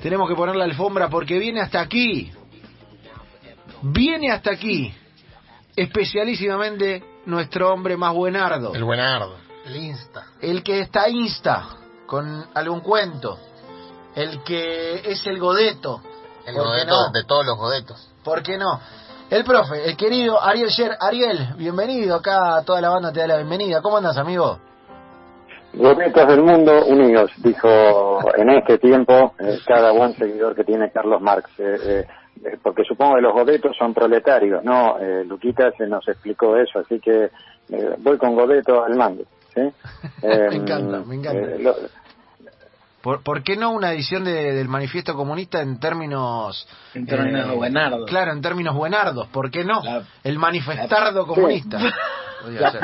tenemos que poner la alfombra porque viene hasta aquí. Viene hasta aquí. Especialísimamente nuestro hombre más buenardo. El buenardo, el insta. El que está insta con algún cuento. El que es el godeto. El ¿Por qué godeto no? de todos los godetos. ¿Por qué no? El profe, el querido Ariel Sher. Ariel, bienvenido acá. Toda la banda te da la bienvenida. ¿Cómo andas, amigo? Godetos del mundo unidos, dijo en este tiempo eh, cada buen seguidor que tiene Carlos Marx. eh, eh, eh, porque supongo que los godetos son proletarios, ¿no? Eh, Luquita se nos explicó eso, así que eh, voy con Godeto al mando. ¿sí? Me encanta, me encanta. eh, lo- ¿Por, por qué no una edición de- del manifiesto comunista en términos... En términos buenardos. Claro, en términos buenardos. ¿Por qué no? La- el manifestardo comunista. Podría La.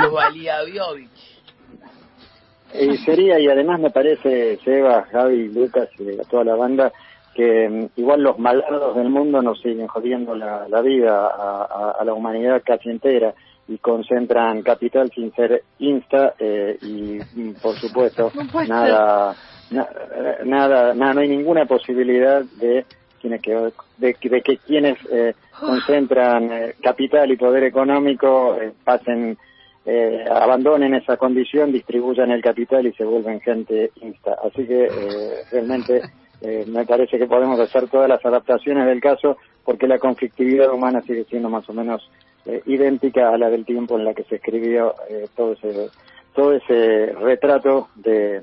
Y sería, y además me parece, Seba, Javi, Lucas y a toda la banda, que mm, igual los malardos del mundo nos siguen jodiendo la, la vida a, a- a la humanidad casi entera y concentran capital sin ser insta eh, y mm, por supuesto No nada, na- eh, nada, nada, no hay ninguna posibilidad de quienes que de, de que quienes eh, concentran eh, capital y poder económico eh, pasen eh, abandonen esa condición, distribuyan el capital y se vuelven gente insta. Así que eh, realmente eh, me parece que podemos hacer todas las adaptaciones del caso porque la conflictividad humana sigue siendo más o menos eh, idéntica a la del tiempo en la que se escribió eh, todo ese todo ese retrato de,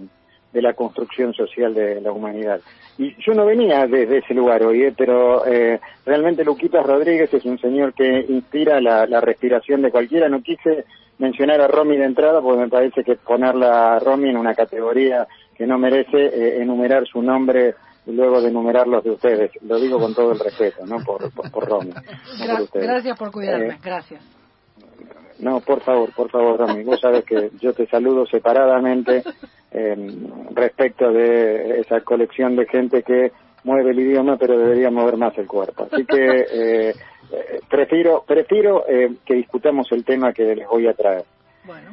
de la construcción social de la humanidad. Y yo no venía desde ese lugar hoy, eh, pero eh, realmente Luquitas Rodríguez es un señor que inspira la, la respiración de cualquiera. No quise mencionar a Romy de entrada porque me parece que ponerla a Romy en una categoría que no merece eh, enumerar su nombre y luego de enumerar los de ustedes. Lo digo con todo el respeto, ¿no? Por, por, por Romy. no por gracias por cuidarme, Eh, gracias. No, por favor, por favor, Romy. Vos sabes que yo te saludo separadamente eh, respecto de esa colección de gente que mueve el idioma, pero debería mover más el cuerpo. Así que eh, eh, prefiero, prefiero eh, que discutamos el tema que les voy a traer. Bueno,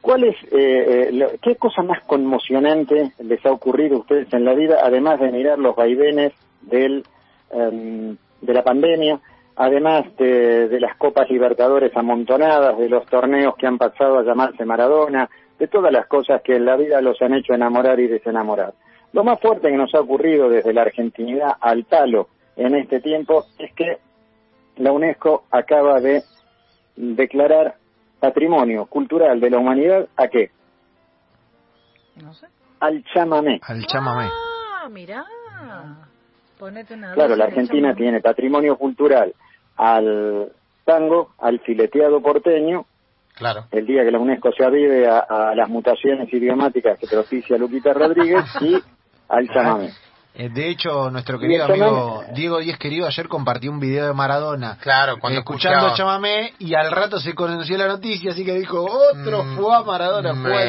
¿Cuál es, eh, eh, lo- qué cosa más conmocionante les ha ocurrido a ustedes en la vida, además de mirar los vaivenes del, em, de la pandemia, además de, de las Copas Libertadores amontonadas, de los torneos que han pasado a llamarse Maradona, de todas las cosas que en la vida los han hecho enamorar y desenamorar? Lo más fuerte que nos ha ocurrido desde la argentinidad al palo en este tiempo es que la UNESCO acaba de declarar patrimonio cultural de la humanidad a qué? no sé. Al chamamé. Al chamamé. Ah, mirá. Ponete una Claro, la Argentina chamamé. tiene patrimonio cultural al tango, al fileteado porteño, Claro. el día que la UNESCO se avive a, a las mutaciones idiomáticas que propicia Lupita Rodríguez y al chamamé. Eh, de hecho, nuestro querido amigo Diego Díez Querido ayer compartió un video de Maradona. Claro, cuando eh, escuchando escuchaba- chamamé y al rato se conoció la noticia, así que dijo, otro Mm, fue a Maradona, fue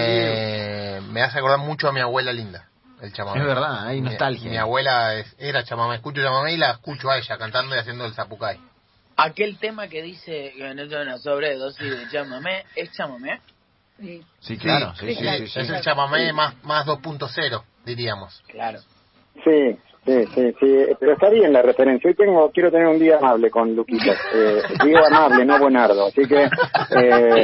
Diego. me, hace acordar mucho a mi abuela linda, el chamamé. Es verdad, hay Mi- nostalgia. Mi, abuela es- era chamamé, escucho chamamé y la escucho a ella cantando y haciendo el zapucay. Aquel tema que dice que no es una sobredosis de chamamé, ¿es chamamé? Sí. Sí, claro, sí, sí, sí, claro. sí, sí. Es el chamamé más, más 2.0, diríamos. Claro. Sí, sí, sí, sí, pero está bien la referencia. Hoy tengo, quiero tener un día amable con Luquita. Eh, digo amable, no buenardo. Así que eh,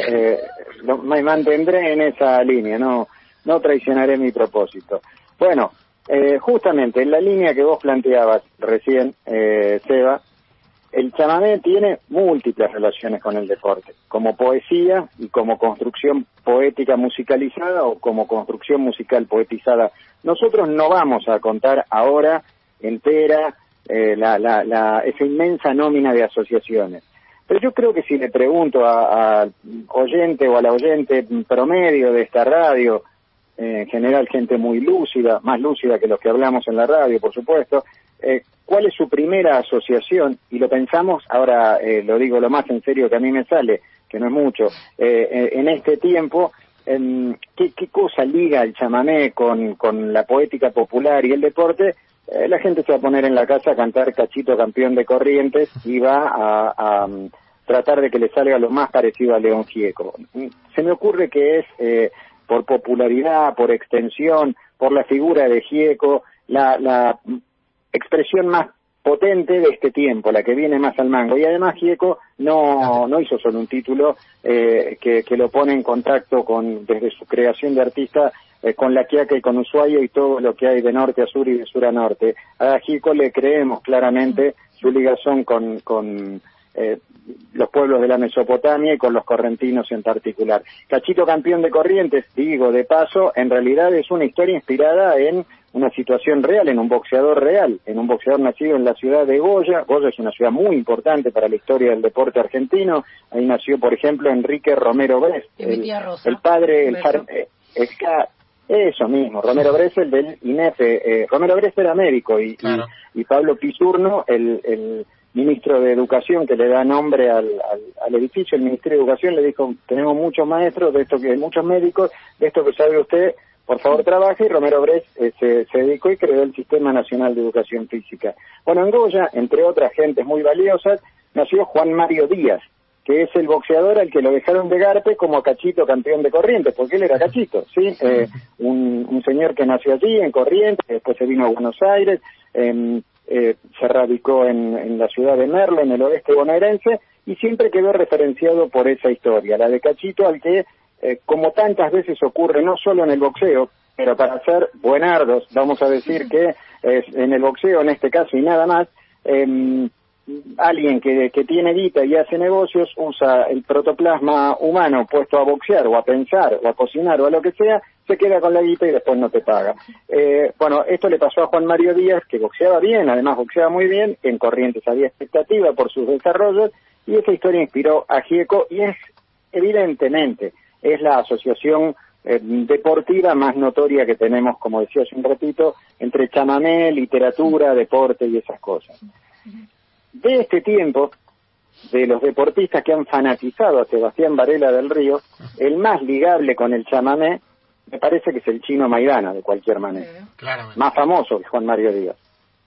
eh, lo- me mantendré en esa línea, no, no traicionaré mi propósito. Bueno, eh, justamente en la línea que vos planteabas recién, eh, Seba, el chamamé tiene múltiples relaciones con el deporte, como poesía y como construcción poética musicalizada o como construcción musical poetizada. Nosotros no vamos a contar ahora entera eh, la, la, la, esa inmensa nómina de asociaciones. Pero yo creo que si le pregunto al oyente o a la oyente promedio de esta radio, eh, en general gente muy lúcida, más lúcida que los que hablamos en la radio, por supuesto, eh, ¿cuál es su primera asociación? Y lo pensamos, ahora eh, lo digo lo más en serio que a mí me sale, que no es mucho, eh, eh, en este tiempo, em, ¿qué, ¿qué cosa liga el chamamé con, la poética popular y el deporte? Eh, la gente se va a poner en la casa a cantar Cachito Campeón de Corrientes y va a, mm, tratar de que le salga lo más parecido a León Gieco. Mm, Se me ocurre que es por popularidad, por extensión, por la figura de Gieco, la, la expresión más potente de este tiempo, la que viene más al mango. Y además Gieco no, no hizo solo un título eh, que, lo pone en contacto con, desde su creación de artista, eh, con la Quiaca y con Ushuaia y todo lo que hay de norte a sur y de sur a norte. A Gieco le creemos claramente su ligación con, con eh, los pueblos de la Mesopotamia y con los correntinos en particular. Cachito campeón de Corrientes, digo de paso, en realidad es una historia inspirada en una situación real, en un boxeador real, en un boxeador nacido en la ciudad de Goya. Goya es una ciudad muy importante para la historia del deporte argentino. Ahí nació, por ejemplo, Enrique Romero Brest, el, padre, el eh, el eso mismo, Romero Brest, el del INEFE. Eh, Romero Brest era médico y, y- Claro. y Pablo Pisurno, el, el ministro de Educación que le da nombre al, al, al edificio, el Ministerio de Educación le dijo, tenemos muchos maestros, de esto que muchos médicos, de esto que sabe usted, por favor trabaje, y Romero Brest eh, se, se dedicó y creó el Sistema Nacional de Educación Física. Bueno, en Goya, entre otras gentes muy valiosas, nació Juan Mario Díaz, que es el boxeador al que lo dejaron de Garpe como Cachito campeón de Corrientes, porque él era Cachito, ¿sí? Eh, un, un señor que nació allí, en Corrientes, después se vino a Buenos Aires, em, eh, se radicó en, en la ciudad de Merlo, en el oeste bonaerense, y siempre quedó referenciado por esa historia, la de Cachito, al que, eh, como tantas veces ocurre, no solo en el boxeo, pero para ser buenardos, vamos a decir que es en el boxeo, en este caso, y nada más, em, alguien que, tiene guita y hace negocios usa el protoplasma humano puesto a boxear o a pensar o a cocinar o a lo que sea, se queda con la guita y después no te paga. Eh, bueno, esto le pasó a Juan Mario Díaz, que boxeaba bien, además boxeaba muy bien, en Corrientes había expectativa por sus desarrollos, y esa historia inspiró a Gieco y es, evidentemente, es la asociación eh, deportiva más notoria que tenemos, como decía hace un ratito, entre chamamé, literatura, deporte y esas cosas. De este tiempo, de los deportistas que han fanatizado a Sebastián Varela del Río, el más ligable con el chamamé me parece que es el chino Maidana, de cualquier manera. Claramente. Más famoso que Juan Mario Díaz.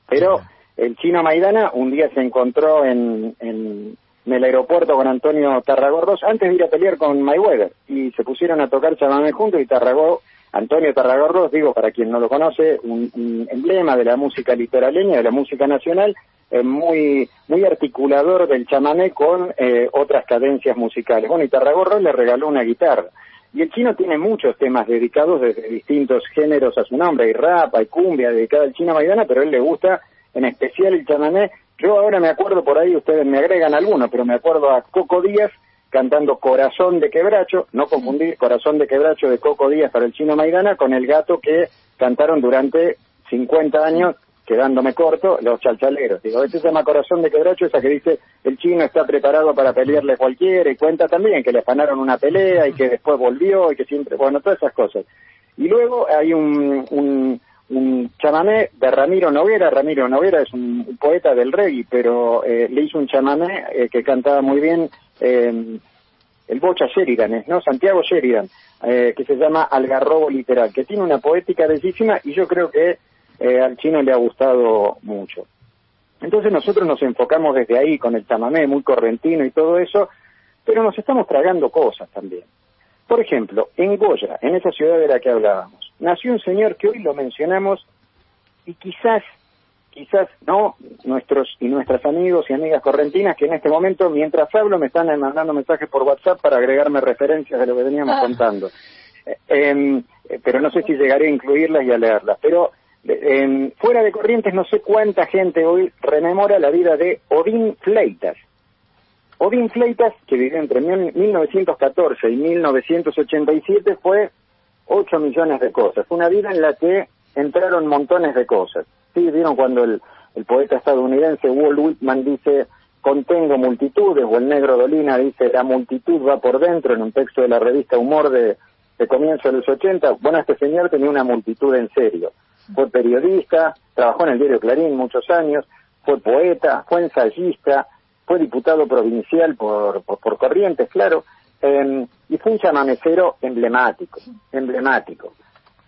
Pero el chino Maidana un día se encontró en, en, en el aeropuerto con Antonio Tarragorros antes de ir a pelear con Mayweather y se pusieron a tocar chamamé juntos y Tarragó, Antonio Tarragorros, digo para quien no lo conoce, un, un emblema de la música litoraleña, de la música nacional, eh, muy muy articulador del chamamé con eh, otras cadencias musicales. Bueno, y Tarragorros le regaló una guitarra. Y el chino tiene muchos temas dedicados desde distintos géneros a su nombre. Hay rap, hay cumbia dedicada al chino Maidana, pero a él le gusta en especial el chamamé. Yo ahora me acuerdo por ahí, ustedes me agregan alguno, pero me acuerdo a Coco Díaz cantando Corazón de Quebracho, no confundir Corazón de Quebracho de Coco Díaz para el chino Maidana con el gato que cantaron durante 50 años quedándome corto, los chalchaleros. Digo, este se llama Corazón de Quebracho, esa que dice el chino está preparado para pelearle cualquiera, y cuenta también que le afanaron una pelea y que después volvió y que siempre, bueno, todas esas cosas. Y luego hay un, un, un de Ramiro Noguera, Ramiro Noguera es un, poeta del reggae, pero eh, le hizo un chamamé eh, que cantaba muy bien eh, el Bocha Sheridan. ¿no? Santiago Sheridan, eh, que se llama Algarrobo Literal, que tiene una poética bellísima y yo creo que eh, al chino le ha gustado mucho. Entonces nosotros nos enfocamos desde ahí con el chamamé muy correntino y todo eso, pero nos estamos tragando cosas también. Por ejemplo, en Goya, en esa ciudad de la que hablábamos, nació un señor que hoy lo mencionamos y quizás, quizás no, nuestros y nuestras amigos y amigas correntinas que en este momento, mientras hablo, me están mandando mensajes por WhatsApp para agregarme referencias de lo que veníamos Ah. contando. Eh, em, eh, pero no sé si llegaré a incluirlas y a leerlas. Pero eh, fuera de Corrientes no sé cuánta gente hoy rememora la vida de Odín Fleitas. Odín Fleitas, que vivió entre mil- 1914 y 1987, fue 8 millones de cosas. Una vida en la que entraron montones de cosas. Sí, vieron cuando el, el poeta estadounidense Walt Whitman dice contengo multitudes, o el negro Dolina dice la multitud va por dentro en un texto de la revista Humor de, de comienzo de los 80. Bueno, este señor tenía una multitud en serio. Fue periodista, trabajó en el diario Clarín muchos años, fue poeta, fue ensayista, fue diputado provincial por, por, por Corrientes, claro, eh, y fue un chamamecero emblemático, emblemático.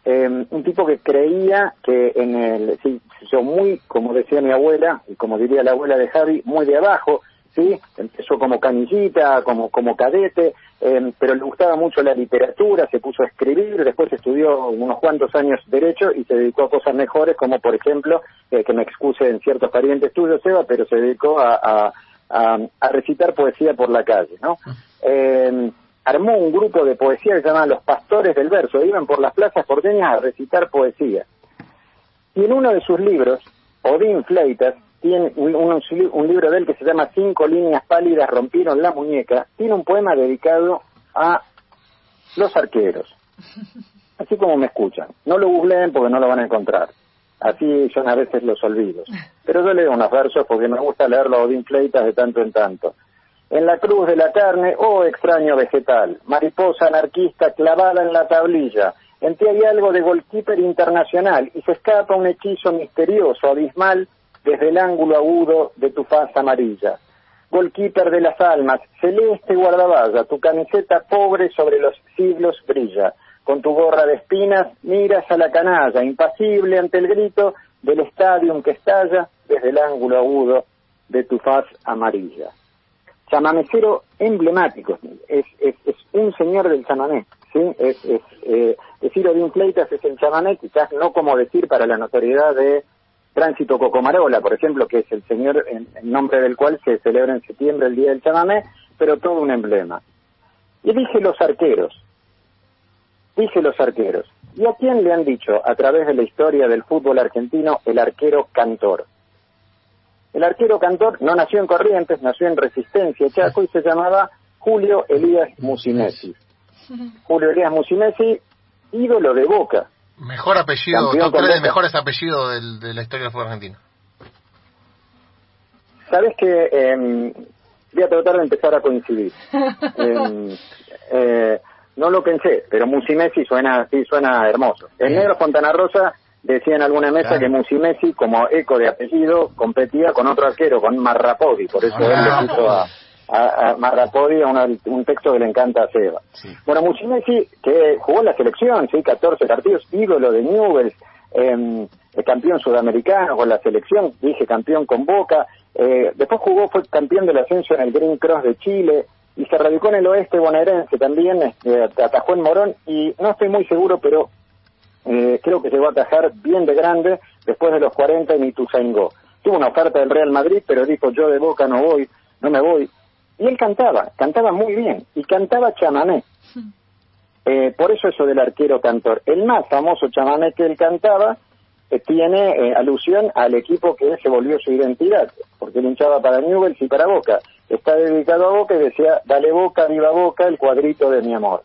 Eh, un tipo que creía que en el, sí, yo muy, como decía mi abuela, y como diría la abuela de Javi, muy de abajo, ¿sí? Empezó como canillita, como, como cadete, eh, pero le gustaba mucho la literatura, se puso a escribir, después estudió unos cuantos años Derecho y se dedicó a cosas mejores, como por ejemplo, eh, que me excuse en ciertos parientes tuyos, Seba, pero se dedicó a, a, a, a recitar poesía por la calle, ¿no? Eh, armó un grupo de poesía que se llamaban Los Pastores del Verso, iban por las plazas porteñas a recitar poesía. Y en uno de sus libros, Odín Fleitas, tiene un, un- un libro de él que se llama Cinco líneas pálidas rompieron la muñeca, tiene un poema dedicado a los arqueros. Así como me escuchan. No lo googleen porque no lo van a encontrar. Así son a veces los olvidos. Pero yo leo unos versos porque me gusta leerlo a Odín de tanto en tanto. En la cruz de la carne, oh extraño vegetal, mariposa anarquista clavada en la tablilla, en ti hay algo de goalkeeper internacional y se escapa un hechizo misterioso, abismal, desde el ángulo agudo de tu faz amarilla. Goalkeeper de las almas, celeste guardaballa, tu camiseta pobre sobre los siglos brilla. Con tu gorra de espinas miras a la canalla, impasible ante el grito del estadio que estalla desde el ángulo agudo de tu faz amarilla chamamecero emblemático, es, es, es un señor del chamamé, ¿sí? Es, es, eh, decir Odín Fleitas es el chamamé, quizás no como decir para la notoriedad de Tránsito Cocomarola, por ejemplo, que es el señor en, en nombre del cual se celebra en septiembre el Día del Chamamé, pero todo un emblema. Y dije los arqueros, dije los arqueros. ¿Y a quién le han dicho a través de la historia del fútbol argentino el arquero cantor? El arquero cantor no nació en Corrientes, nació en Resistencia, Chaco, y se llamaba Julio Elías Musinesi. Julio Elías Musinesi, ídolo de Boca. Mejor apellido, top 3 de mejores apellidos del- de la historia del fútbol argentino. Sabes que eh, voy a tratar de empezar a coincidir. Eh, eh, no lo pensé, pero Musimesi suena, sí suena hermoso. El negro Fontana Rosa decía en alguna mesa Claro. que Musimesi, como eco de apellido, competía con otro arquero, con Marrapodi, por eso él Ah. le puso a, a, a una- un texto que le encanta a Seba. Sí. Bueno, Musimesi, que jugó en la selección, sí, 14 partidos, ídolo de Newell's, eh, campeón sudamericano con la selección, dije campeón con Boca, eh, después jugó, fue campeón del ascenso en el Green Cross de Chile, y se radicó en el oeste bonaerense también, este, atajó en Morón, y no estoy muy seguro, pero eh, creo que llegó a atajar bien de grande después de los 40 en Ituzaingó. Tuvo una oferta del Real Madrid, pero dijo yo de Boca no voy, no me voy. Y él cantaba, cantaba muy bien, y cantaba chamamé. Eh, por eso eso del arquero cantor. El más famoso chamamé que él cantaba eh, tiene eh, alusión al equipo que se volvió su identidad, porque él para Newell's y para Boca. Está dedicado a Boca y decía, dale Boca, viva Boca, el cuadrito de mi amor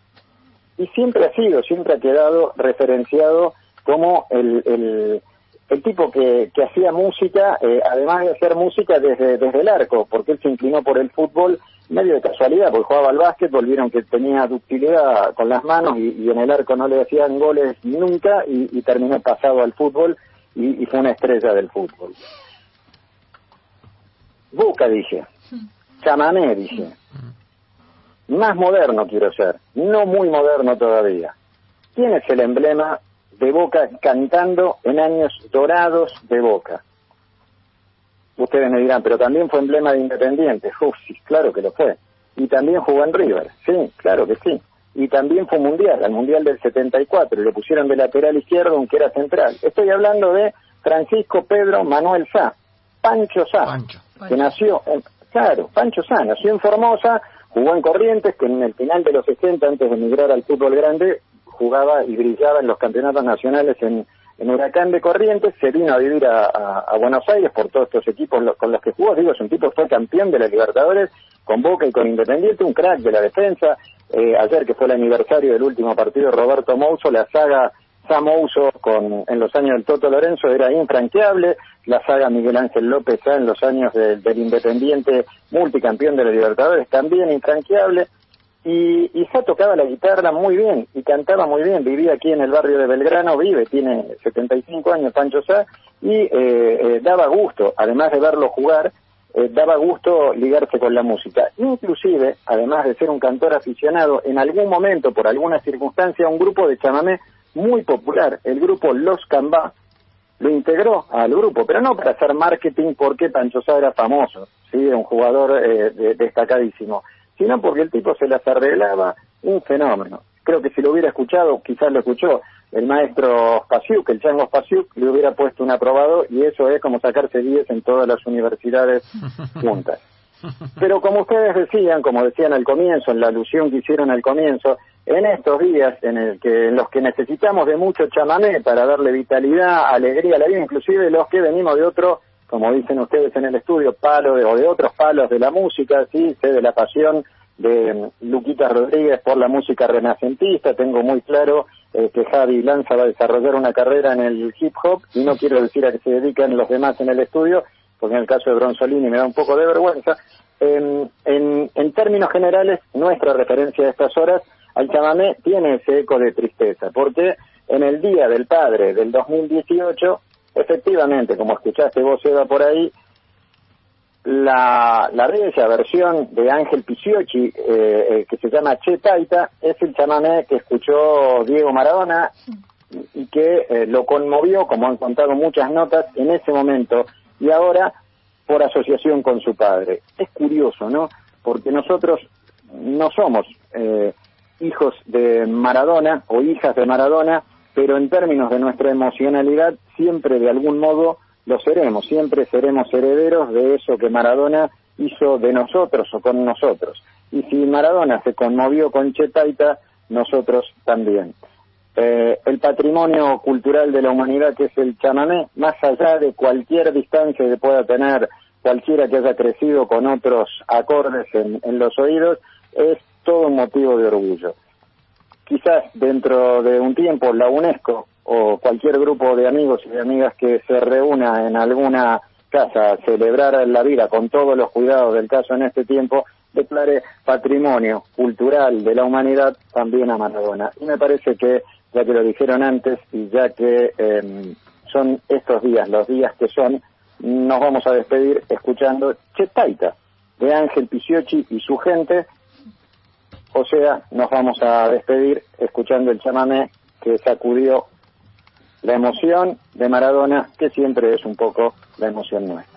y siempre ha sido, siempre ha quedado referenciado como el, el, el tipo que, que hacía música, eh, además de hacer música desde, desde el arco, porque él se inclinó por el fútbol medio de casualidad, porque jugaba al básquet, volvieron que tenía ductilidad con las manos y, en el arco no le hacían goles nunca y, terminó pasado al fútbol y, fue una estrella del fútbol. Boca, dije. Chamamé, dije más moderno quiero ser, no muy moderno todavía. ¿Quién es el emblema de Boca cantando en años dorados de Boca? Ustedes me dirán, pero también fue emblema de Independiente. Uf, sí, claro que lo fue. Y también jugó en River, sí, claro que sí. Y también fue mundial, al mundial del 74, y lo pusieron de lateral izquierdo, aunque era central. Estoy hablando de Francisco Pedro Manuel Sá, Pancho Sá, Pancho. que nació, en, claro, Pancho Sá, nació en Formosa, jugó en Corrientes, que en el final de los 60, antes de emigrar al fútbol grande, jugaba y brillaba en los campeonatos nacionales en, en Huracán de Corrientes, se vino a vivir a, Buenos Aires por todos estos equipos con los que jugó, digo, es un tipo que fue campeón de la Libertadores con Boca y con Independiente, un crack de la defensa, Eh, ayer que fue el aniversario del último partido Roberto Mouso, la saga Sam Mouso con, en los años del Toto Lorenzo era infranqueable, la saga Miguel Ángel López ya en los años del Independiente, multicampeón de la Libertadores, también infranqueable, y, y ya tocaba la guitarra muy bien y cantaba muy bien. Vivía aquí en el barrio de Belgrano, vive, tiene 75 años Pancho Sá y eh, eh, daba gusto, además de verlo jugar, eh, daba gusto ligarse con la música. Inclusive, además de ser un cantor aficionado, en algún momento, por alguna circunstancia, un grupo de chamamé muy popular, el grupo Los Cambá, lo integró al grupo, pero no para hacer marketing porque Pancho Sá era famoso, sí, un jugador eh, de- destacadísimo, sino porque el tipo se las arreglaba un fenómeno. Creo que si lo hubiera escuchado, quizás lo escuchó el maestro Spasiuk, el Chango Spasiuk, le hubiera puesto un aprobado y eso es como sacarse 10 en todas las universidades juntas. Pero como ustedes decían, como decían al comienzo, en la alusión que hicieron al comienzo, en estos días en, el que, en los que necesitamos de mucho chamamé para darle vitalidad, alegría a la vida, inclusive los que venimos de otro, como dicen ustedes en el estudio, palo de, o de otros palos de la música, sí, sé de la pasión de mm, Luquita Rodríguez por la música renacentista, tengo muy claro eh, que Javi Lanza va a desarrollar una carrera en el hip hop y no quiero decir a que se dediquen los demás en el estudio, porque en el caso de Bronzolini me da un poco de vergüenza. En, en, en términos generales, nuestra referencia de estas horas al chamamé tiene ese eco de tristeza, porque en el Día del Padre del 2018, efectivamente, como escuchaste vos, Eva, por ahí, la, la versión de Ángel Picciocchi, eh, eh, que se llama Che Taita, es el chamamé que escuchó Diego Maradona y que eh, lo conmovió, como han contado muchas notas, en ese momento y ahora por asociación con su padre. Es curioso, ¿no? Porque nosotros no somos eh, hijos de Maradona o hijas de Maradona, pero en términos de nuestra emocionalidad siempre de algún modo lo seremos, siempre seremos herederos de eso que Maradona hizo de nosotros o con nosotros. Y si Maradona se conmovió con Chetaita, nosotros también. Eh, el patrimonio cultural de la humanidad que es el chamamé, más allá de cualquier distancia que pueda tener cualquiera que haya crecido con otros acordes en, en los oídos, es todo un motivo de orgullo. Quizás dentro de un tiempo la UNESCO o cualquier grupo de amigos y de amigas que se reúna en alguna casa a celebrar la vida con todos los cuidados del caso en este tiempo, declare patrimonio cultural de la humanidad también a Maradona. Y me parece que, ya que lo dijeron antes y ya que eh, son estos días, los días que son, nos vamos a despedir escuchando Chetaita de Ángel Piciochi y su gente. O sea, nos vamos a despedir escuchando el chamamé que sacudió la emoción de Maradona, que siempre es un poco la emoción nuestra.